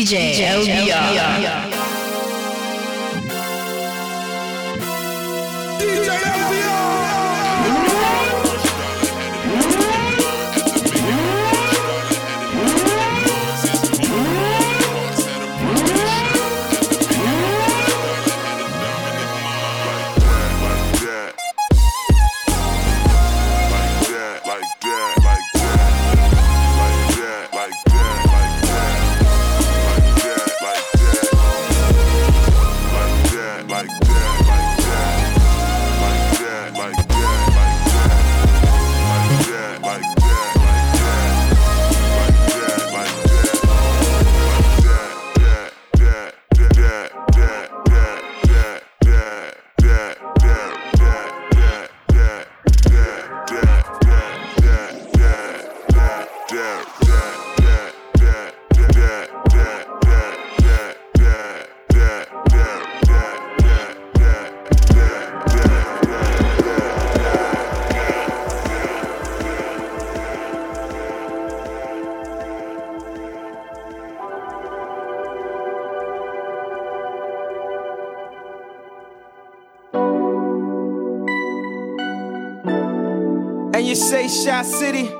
DJ, DJ LBR. And you Shot City,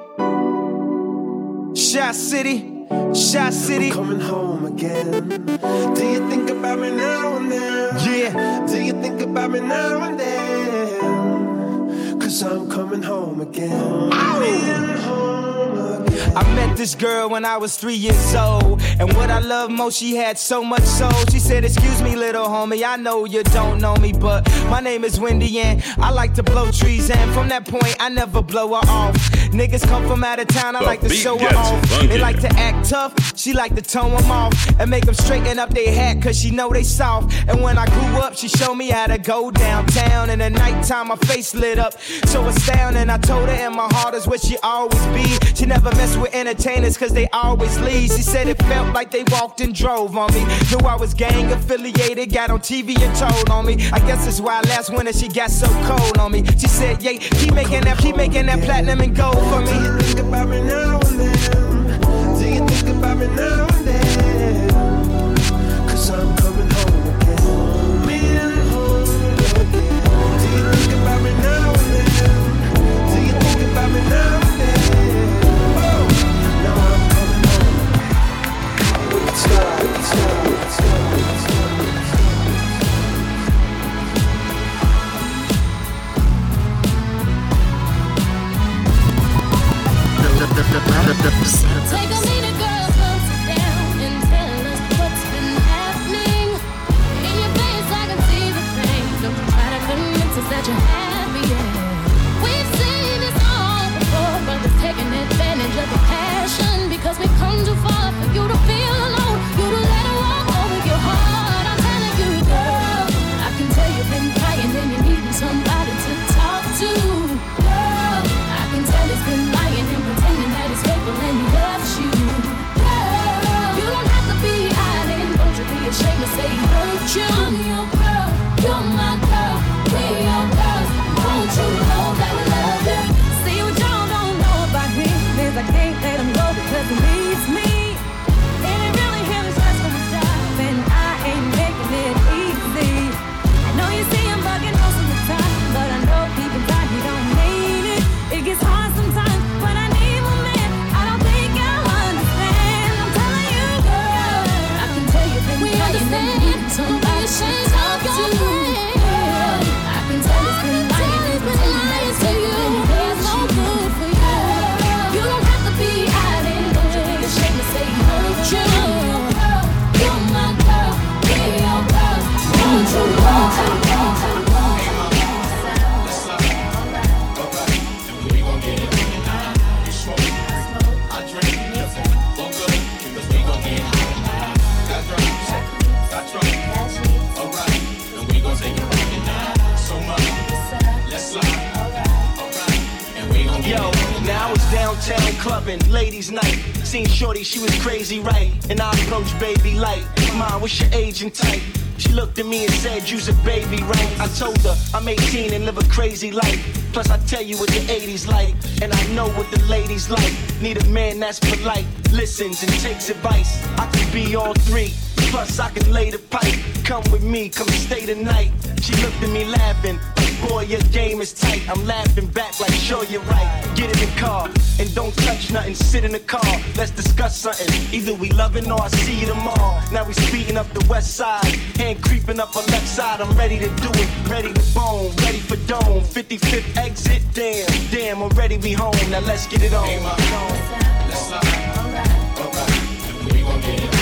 girl when I was three years old. And what I love most, she had so much soul. She said, Excuse me, little homie, I know you don't know me, but my name is Wendy and I like to blow trees. And from that point, I never blow her off. Niggas come from out of town, I The like to show gets off. funky. They like to act tough, she like to tone them off. And make them straighten up their hat, cause she know they soft. And when I grew up, she showed me how to go downtown. And at nighttime, my face lit up, so astounding. I told her in my heart is where she always be. She never mess with entertainers, cause they always leave. She said it felt like they walked and drove on me. Knew I was gang affiliated, got on TV and told on me. I guess that's why last winter she got so cold on me. She said, Yeah, keep making that, keep making that platinum and gold for Do you think about me now and then? Do you think about me now and then? Cause I'm coming home again. Coming home again. Do you think about me now and then? Do you think about me now because we've seen this all before, but it's taking advantage of the passion because we come too far for you to feel She looked at me and said, You's a baby, right? I told her I'm 18 and live a crazy life. Plus, I tell you what the 80s like, and I know what the ladies like. Need a man that's polite, listens and takes advice. I can be all three. Plus, I can lay the pipe. Come with me, come stay the night. She looked at me laughing. Boy, your game is tight. I'm laughing back like, sure you're right. Get in the car and don't touch nothing. Sit in the car. Let's discuss something. Either we loving or I see you tomorrow. Now we speeding up the west side. Hand creeping up on left side. I'm ready to do it. Ready to bone. Ready for dome. 55th exit. Damn, damn. Already we home. Now let's get it on. Let's slide. Alright. We get it.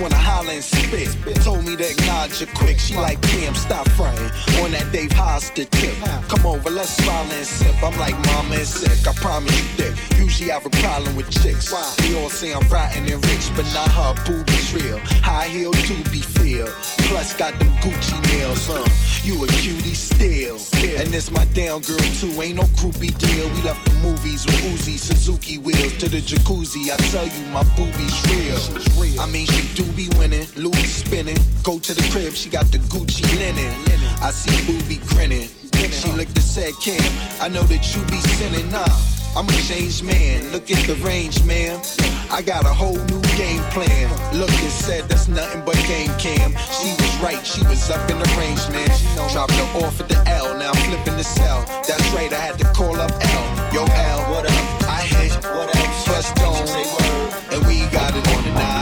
Wanna holler and spit. Told me to acknowledge her quick. She like, Cam, stop frontin' on that Dave Hollister tip. Come over, let's smile and sip. I'm like, mama is sick. I promise you thick. Usually I have a problem with chicks. They all say I'm rotten and rich, but not her boobies real. High heel to be feel. Plus got them Gucci nails, huh? You a cutie still. And this my down girl too. Ain't no groupie deal. We left the movies with Uzi, Suzuki wheels to the jacuzzi. I tell you, my boobies real. I mean, she do be winning, Louis spinning. Go to the crib, she got the Gucci linen. I see Boobie grinning. She looked the said, Kim, I know that you be sinning. Nah, I'm a changed man. Look at the range, man. I got a whole new game plan. Look and said, that's nothing but game cam. She was right, she was up in the range, man. Dropped her off at the L, now I'm flipping the cell. That's right, I had to call up L. Yo, L, what up? I hit, what up? And we got it on the night.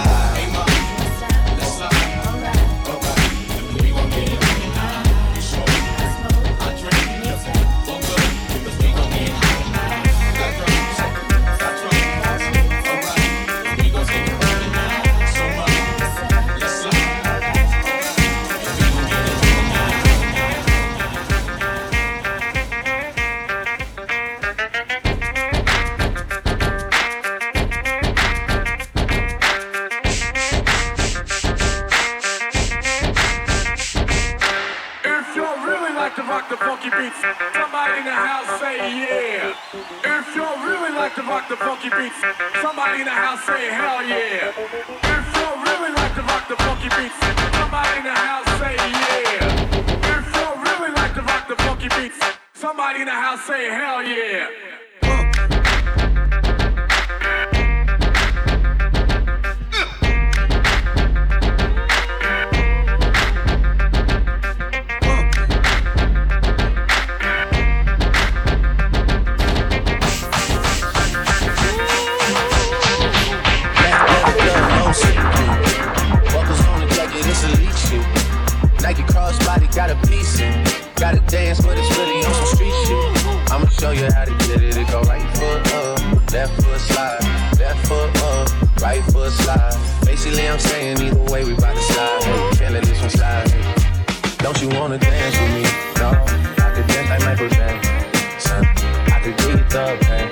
Jackson. I could it up, hey.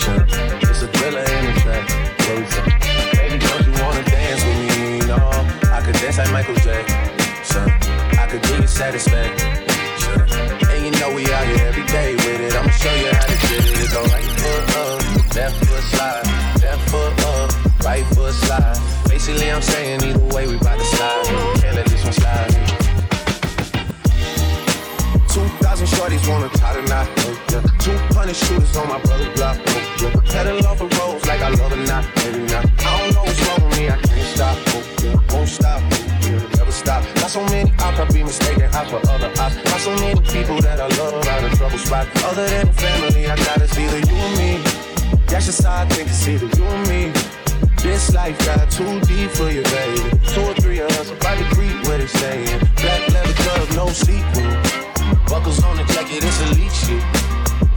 Sure. It's a thriller in the track. Baby, don't you wanna dance with me? No, I could dance like Michael Jackson. I could give you satisfaction. And you know we out here every day with it. I'ma show you how to get it. Go right foot up, uh, left foot slide, left foot up, right foot slide. Basically, I'm saying either way we bout to slide. Can't let this one slide. 2,000 shorties wanna tie the knot. Yeah. 200 shooters on my brother block. Oh. Pedal off the roads like I love it not, maybe not. I don't know what's wrong with me, I can't stop. Won't stop, never stop. Got so many ops, I be mistaken ops for other ops. Got so many people that I love out of trouble spot. Other than family, I gotta it's either you or me. That's just how I think it's either you or me. This life got too deep for you, baby. Two or three of us about to creep what they saying. Black leather glove, no sequel. Buckles on the jacket, it's elite shit.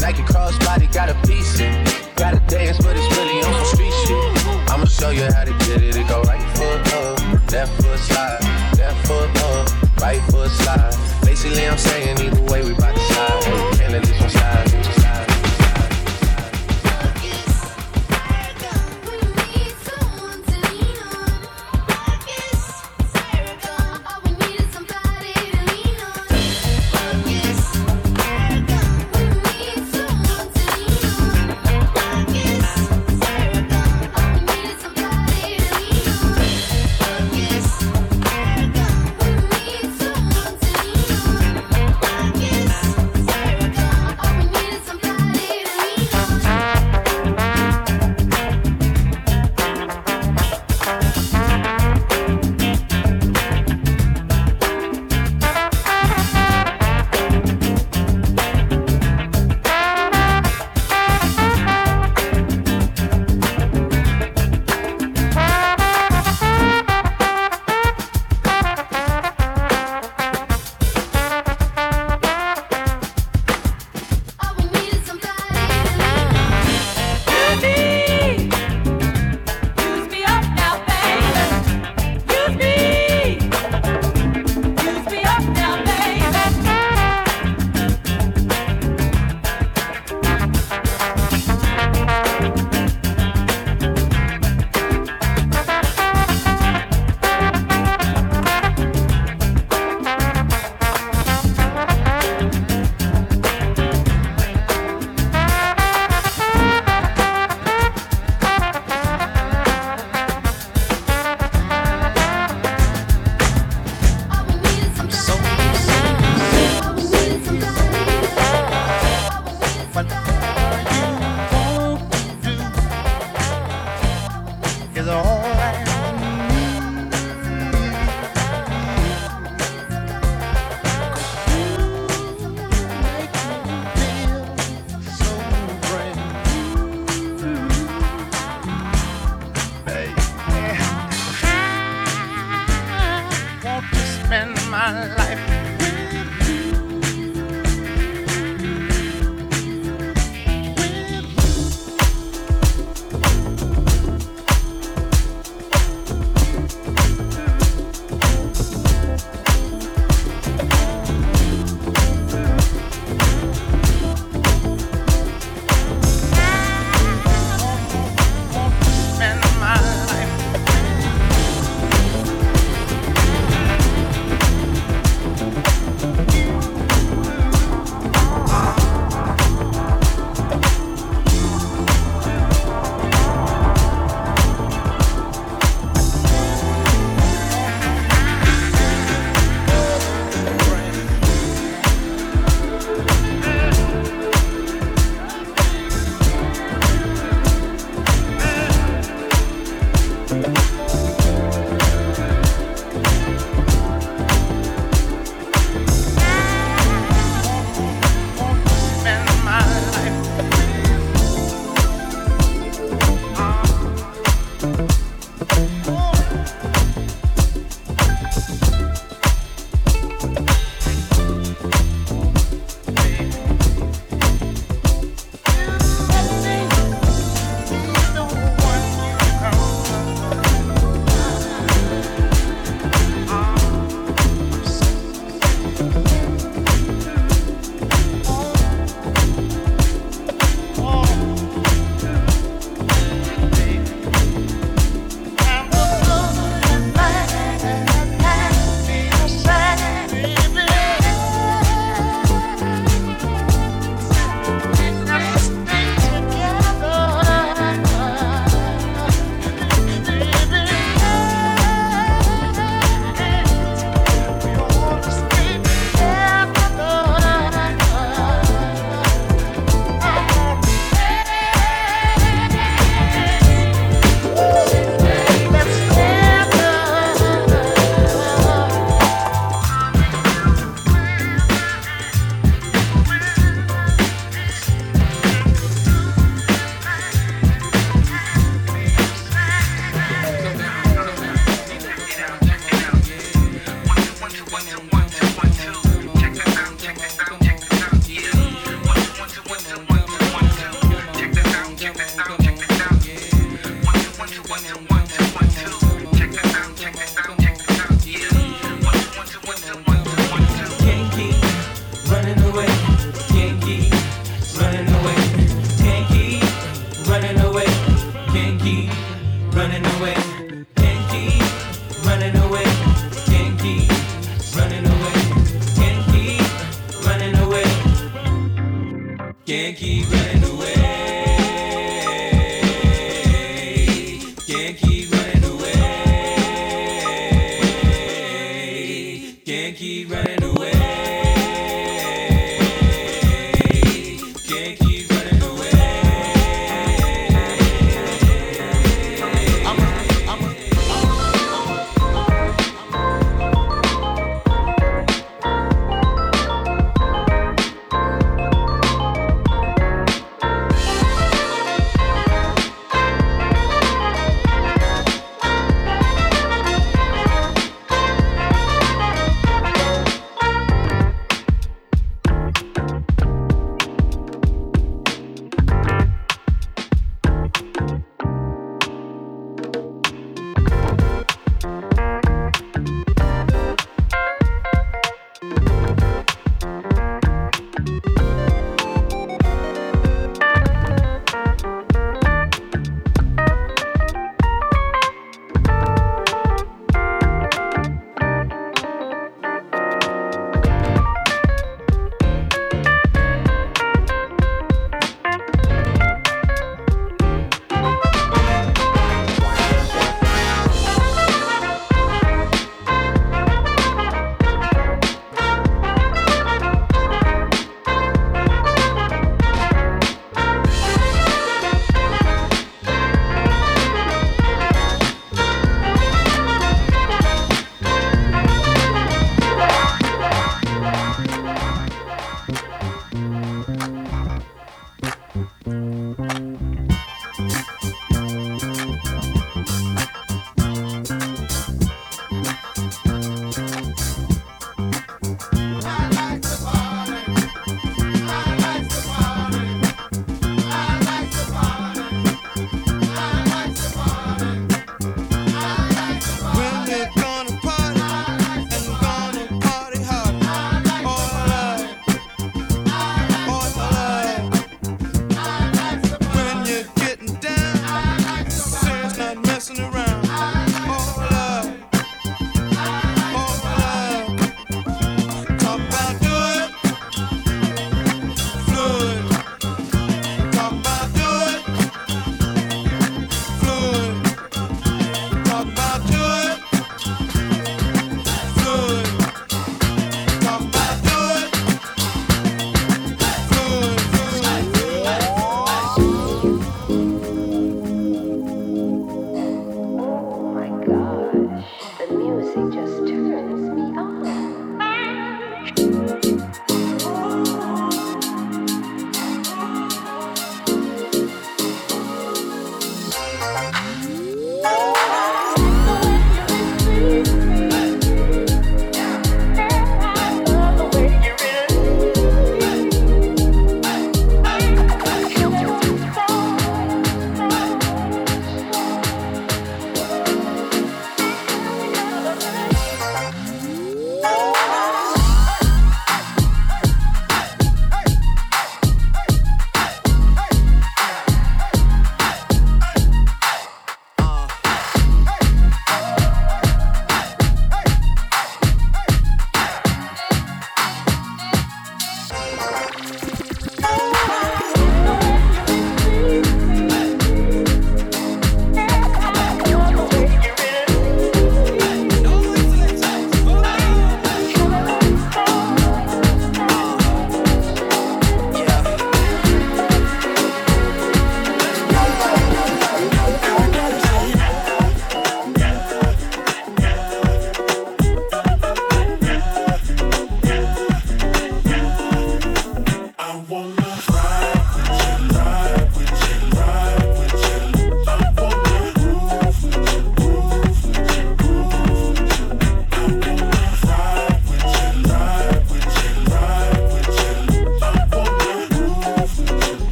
Nike crossbody got a piece in. Gotta dance, but it's really on some street shit. I'ma show you how to get it. It go right foot up, left foot slide, left foot up, right foot slide. Basically, I'm saying either way we bout to slide. Can't let this one slide,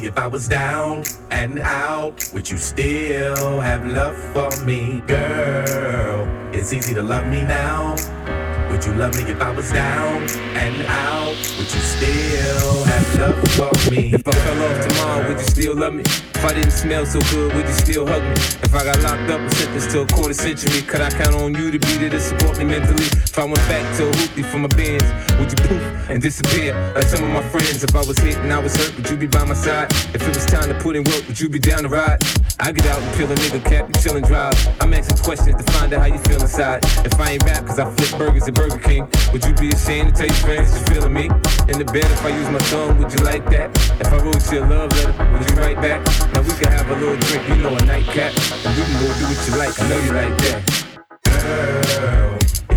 Me if I was down and out? Would you still have love for me? Girl, it's easy to love me now. Would you love me if I was down and out? Would you still have love for me? If I fell off tomorrow, would you still love me? If I didn't smell so good, would you still hug me? If I got locked up and sentenced to a quarter century, could I count on you to be there to support me mentally? If I went back to a hoopty for my bands, would you poof and disappear like some of my friends? If I was hit and I was hurt, would you be by my side? If it was time to put in work, would you be down to ride? I get out and peel a nigga cap, you chillin' drive. I'm asking questions to find out how you feel inside. If I ain't rap, cause I flip burgers at Burger King, would you be ashamed to tell your friends you feeling me? In the bed, if I use my thumb, would you like that? If I wrote you a love letter, would you write back? Now we can have a little drink, you know, a nightcap. And we can go do what you like, I know you like that. Girl,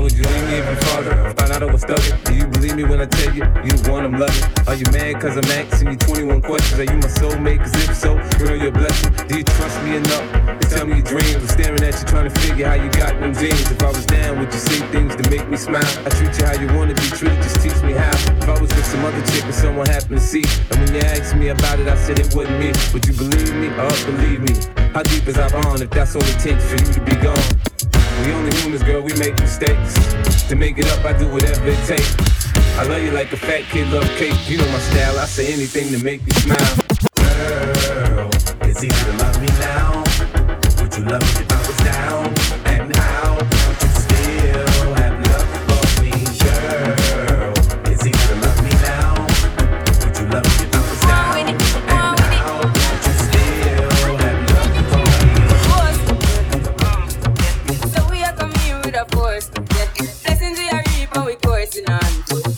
would you if your father found out I was thugging? Do you believe me when I tell you you the one I'm loving? Are you mad cause I'm asking you 21 questions? Are you my soulmate? Cause if so, you're a blessing. Do you trust me enough to tell me your dreams? I'm staring at you trying to figure how you got them jeans. If I was down, would you say things to make me smile? I treat you how you wanna be treated, just teach me how. If I was with some other chick and someone happened to see, and when you asked me about it, I said it wasn't me. Would you believe me or believe me? How deep is our bond if that's all it takes for you to be gone? We only humans, girl, we make mistakes. To make it up, I do whatever it takes. I love you like a fat kid love cake. You know my style, I say anything to make you smile. Girl, it's easy to love me now. Would you love me if I was down and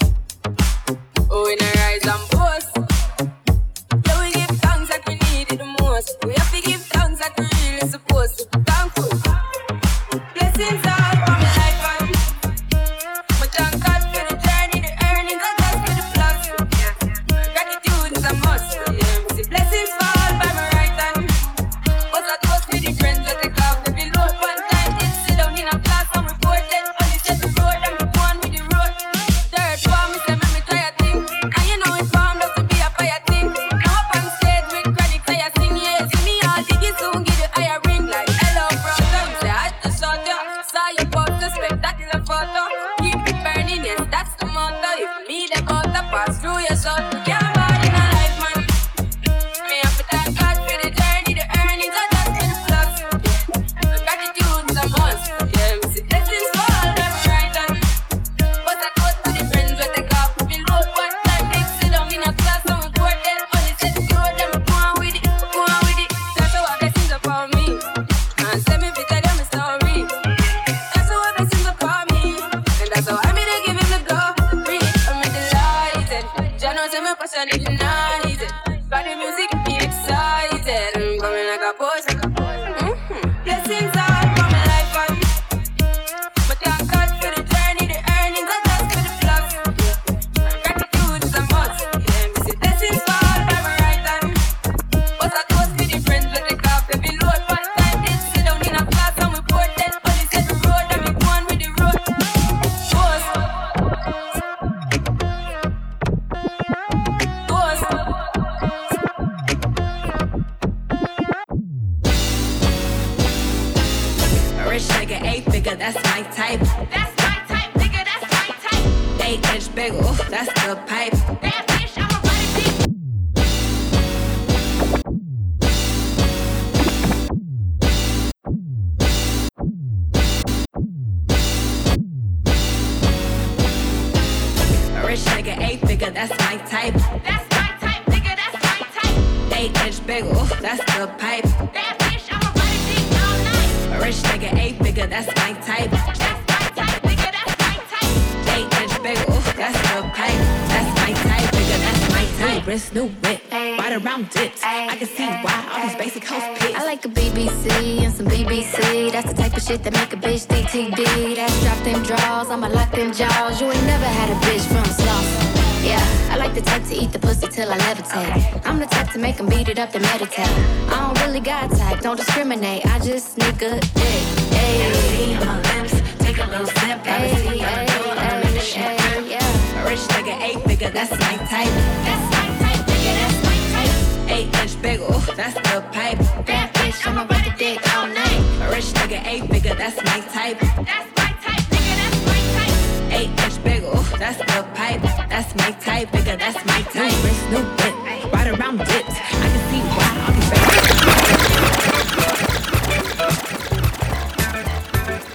nigga, that's my type. That's my type, nigga, that's my type. Eight inch bagel, that's the pipe. Bad bitch, I'ma ride a body all night. Rich nigga, eight figure, that's my type. That's my type, nigga, that's my type. Eight inch bagel, that's the pipe. That's my type, nigga, that's my type. New wrist, new whip. Right around dips. I can see why all these basic hoes pissed. I like a BBC and some BBC. That's the type of shit that make a bitch DTD. That's drop them draws, I'ma lock them jaws. You ain't never had a bitch from Slauson. Yeah, I like the type to eat the pussy till I levitate. I'm the type to make 'em beat it up to meditate. I don't really got type, don't discriminate. I just need good dick. Hey, on my lips, take a little sip. Privacy on the door, I'ma the shit yeah. Rich nigga, eight figure, that's my type. That's my type, nigga, that's my type. Eight inch big, ooh, that's the pipe. Bad bitch, I'ma ride the dick all night. A rich nigga, eight figure, that's my type. That's my type, nigga, that's my type. Eight inch big, ooh, that's the pipe. That's my type, nigga, that's my type. New wrist, new whip, right around dips. I can see why all these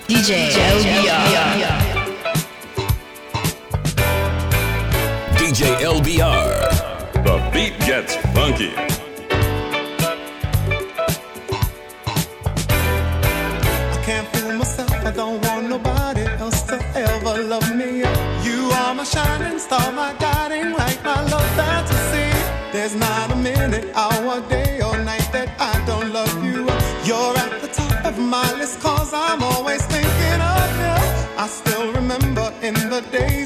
DJ LBR. DJ LBR. The beat gets funky. I can't fool myself. I don't want nobody shining star, my guiding light, my love fantasy. There's not a minute, hour, day, or night that I don't love you. You're at the top of my list, cause I'm always thinking of you. I still remember in the days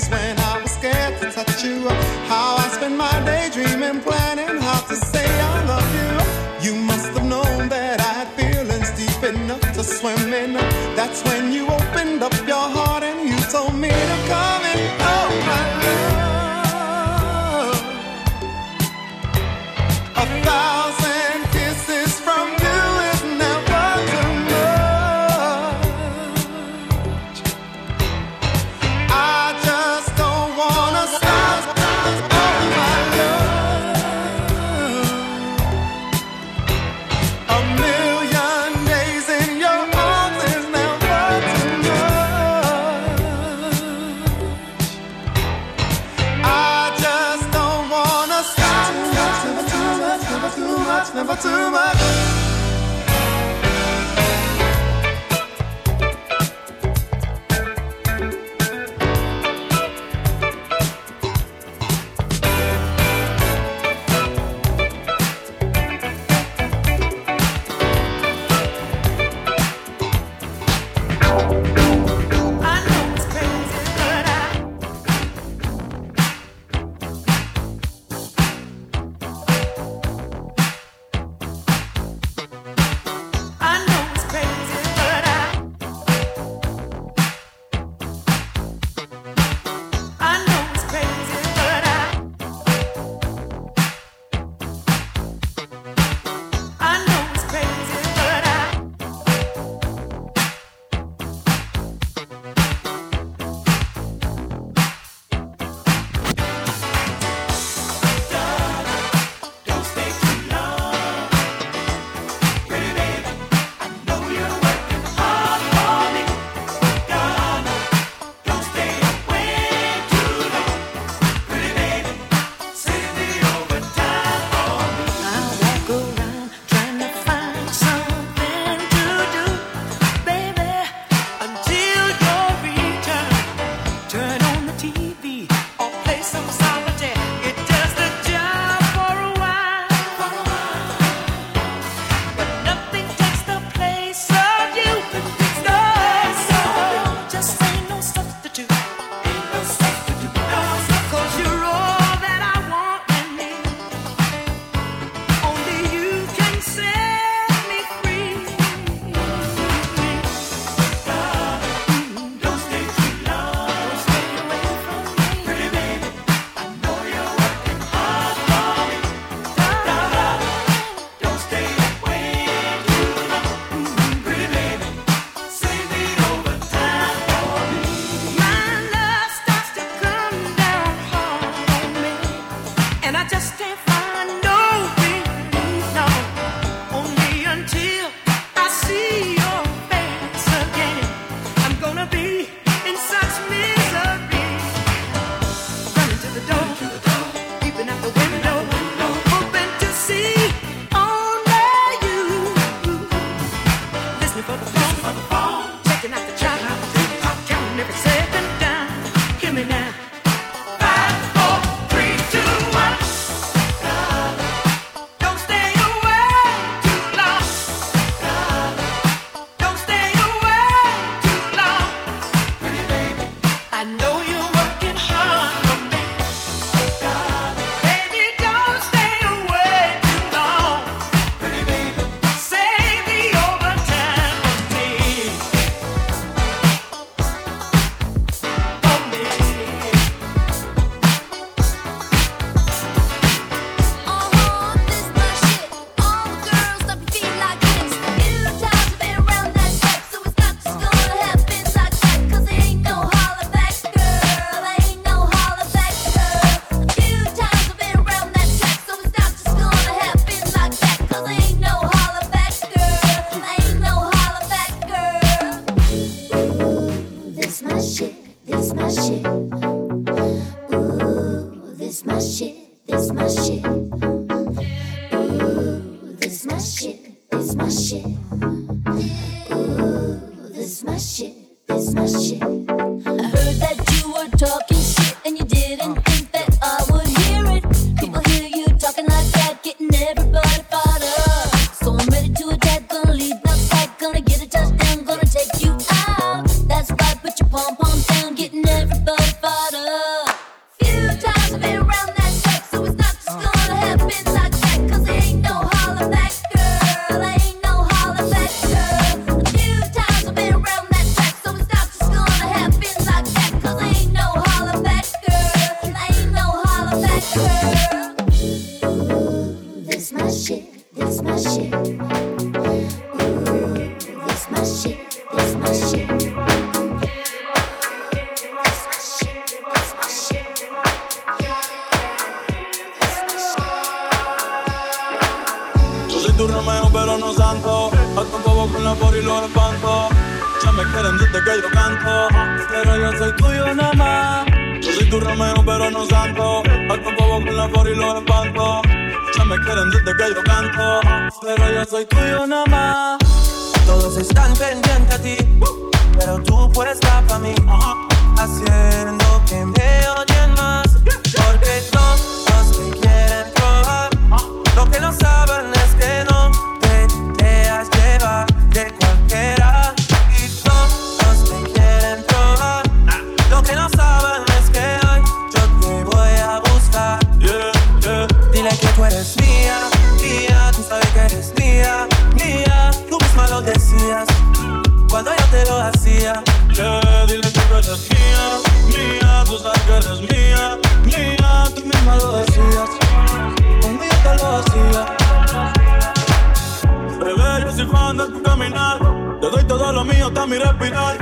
deja mi respirar.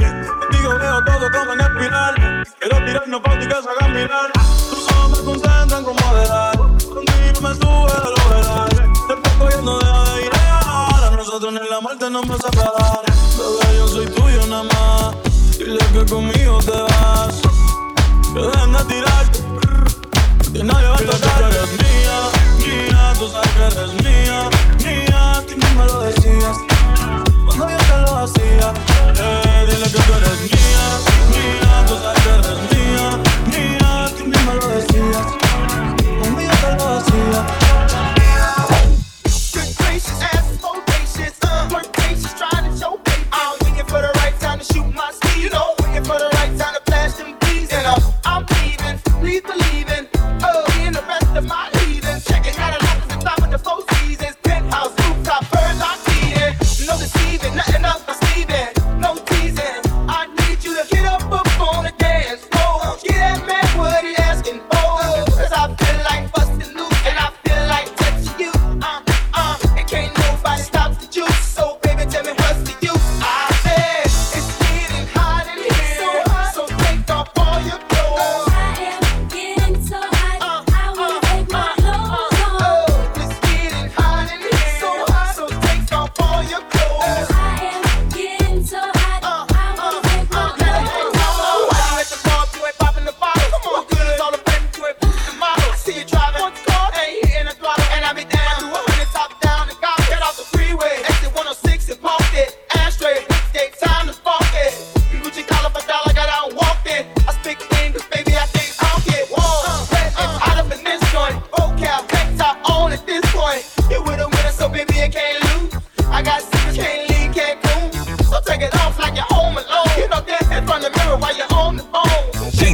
Digo, veo todo como en espiral. Quiero tirarnos fotos y que se hagan mirar. Tus ojos me concentran con moderar. Contigo me sube al overal. Te estoy cogiendo, de ir. Ahora nosotros ni la muerte nos va a. Bebé, yo soy tuyo nada más. Dile que conmigo te vas. Que dejen de tirarte. Que nadie va a tocar. Tú eres mía, mía, tú sabes que eres mía. fantasía. Eh.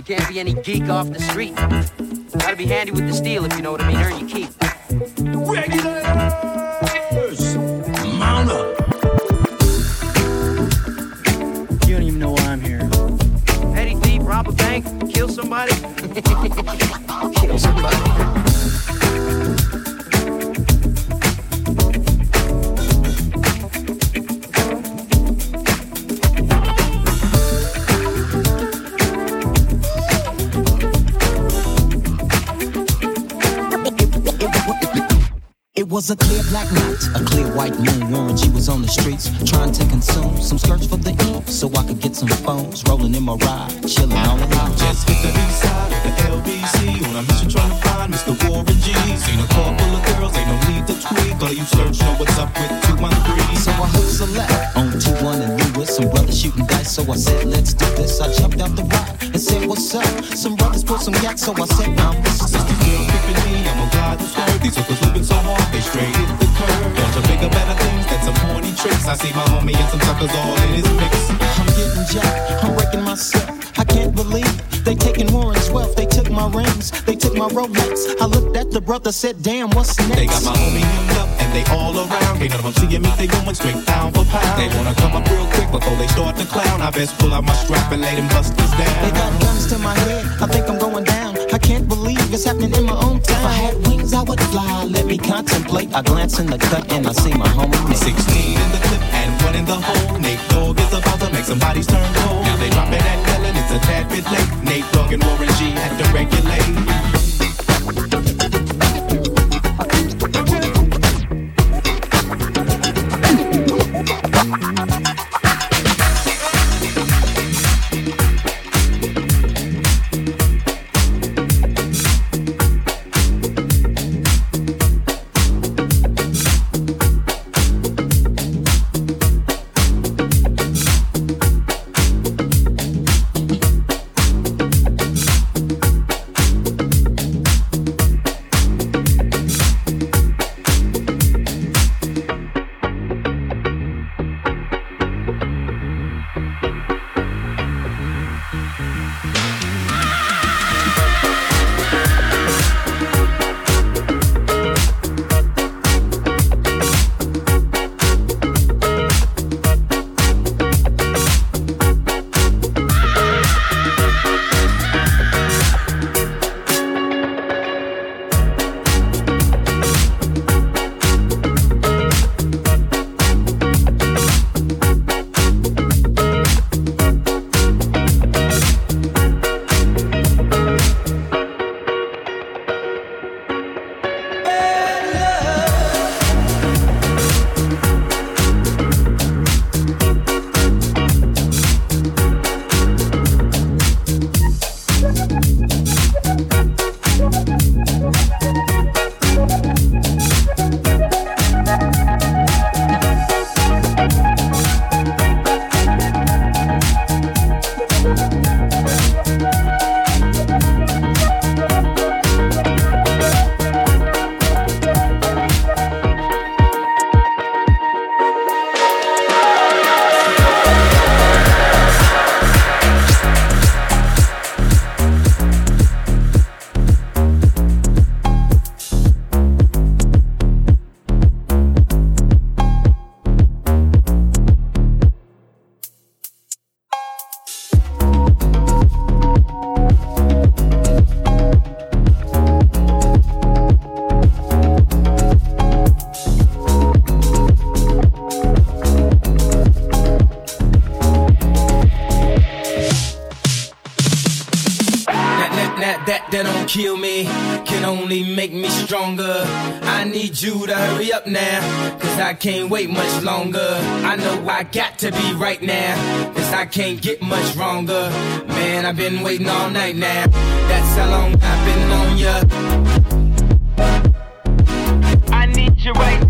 You can't be any geek off the street. Gotta be handy with the steel if you know what I mean. Earn your keep. So I said, I'm. Since these me, I'm gonna glide the swerve. These hookers moving so hard, they straight hit the curve. Bunch of bigger, better things than some horny tricks. I see my homie and some suckers all in his mix. I'm getting jacked, I'm breaking myself. I can't believe they taking Warren's wealth. They took my rings, they took my Rolex. I looked at the brother, said, damn, what's next? They got my homie hemmed up and they all around. Can't none of them seeing me, they going straight down for pound. They wanna come up real quick before they start to clown. I best pull out my strap and lay them busters down. They got guns to my head, I think I'm going down. I can't believe it's happening in my own town. If I had wings, I would fly. Let me contemplate. I glance in the cut and I see my homie Nick. 16 in the clip and one in the hole. Nate Dogg is about to make some bodies turn cold. Now they dropping that melon, it's a tad bit late. Nate Dogg and Warren G had to regulate. Need you to hurry up now, cause I can't wait much longer. I know I got to be right now, cause I can't get much wronger. Man, I've been waiting all night now, that's how long I've been on ya. I need you right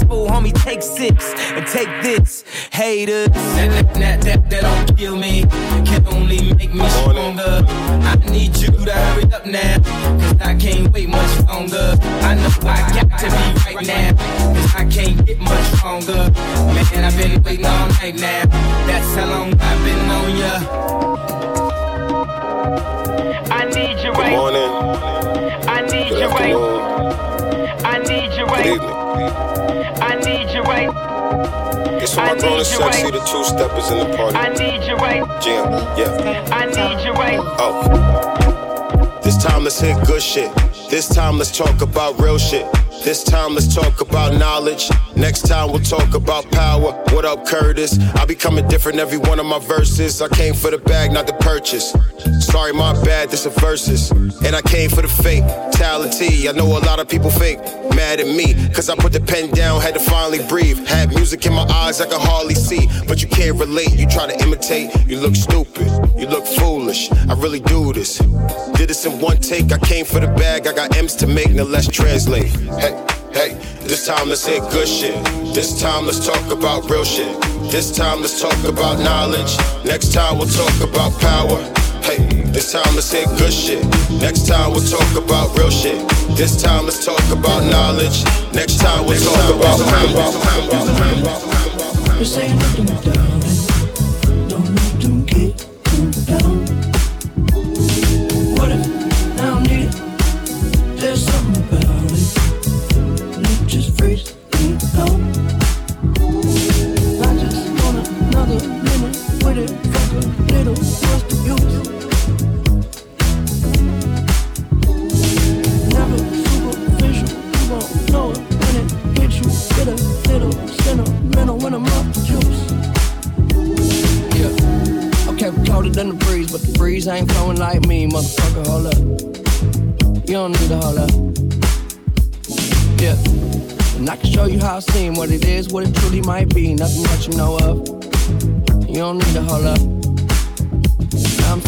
gospel, homie. Take six and take this, haters. That, that, that, that don't kill me, can only make me stronger. I need you to hurry up now, cause I can't wait much longer. I know I got to be right now, cause I can't get much stronger. Man, I've been waiting all night now, that's how long I've need you Good right. evening. I need you right. It's for my sexy, the two steppers in the party. I need you right. Jim, yeah. I need you right. Oh. This time let's hit good shit. This time let's talk about real shit. This time let's talk about knowledge. Next time we'll talk about power. What up, Curtis? I be coming different every one of my verses. I came for the bag, not the purchase. Sorry, my bad, this a verses. And I came for the fake tality. I know a lot of people fake, mad at me. Cause I put the pen down, had to finally breathe. Had music in my eyes I could hardly see. But you can't relate, you try to imitate. You look stupid, you look foolish. I really do this. Did this in one take, I came for the bag. I got M's to make, now let's translate. Hey, hey, this time let's hit good shit. This time let's talk about real shit. This time let's talk about knowledge. Next time we'll talk about power. Hey, this time let's hit good shit. Next time we'll talk about real shit. This time let's talk about knowledge. Next time we'll talk about say nothing, might be. Nothing that you know of. You don't need to hold up.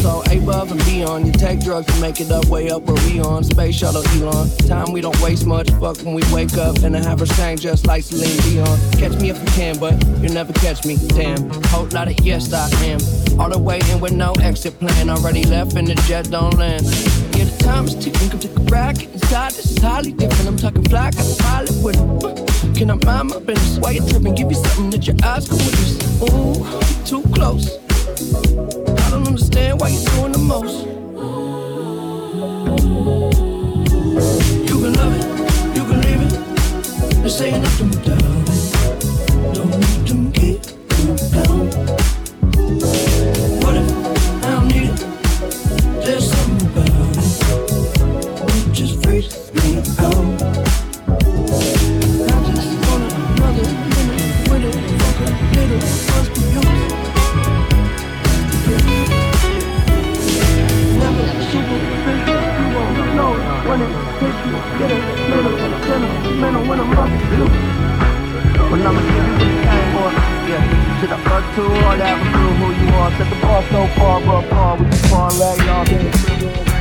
So above and beyond. You take drugs to make it up, way up where we on. Space shuttle Elon. Time we don't waste much. Fuck when we wake up and I have her sang just like Celine Dion. Catch me if you can, but you'll never catch me. Damn. Whole lot of yes, I am. All the way in with no exit plan. Already left and the jet don't land. Yeah, the time is ticking. Come take a. Get inside. This is highly different. I'm talking fly. Got a it. Can I mind my business? Why you tripping? Give you something that your eyes can witness. Ooh, too close. Don't why you're doing the most. You can love it, you can leave it. This ain't nothing, darling. Well, I'ma give you what you came for. Yeah, to the two or the avenue, who you are. Set the bar so far, but far. We just fall right off.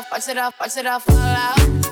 Off, watch it off, watch it off, fall out.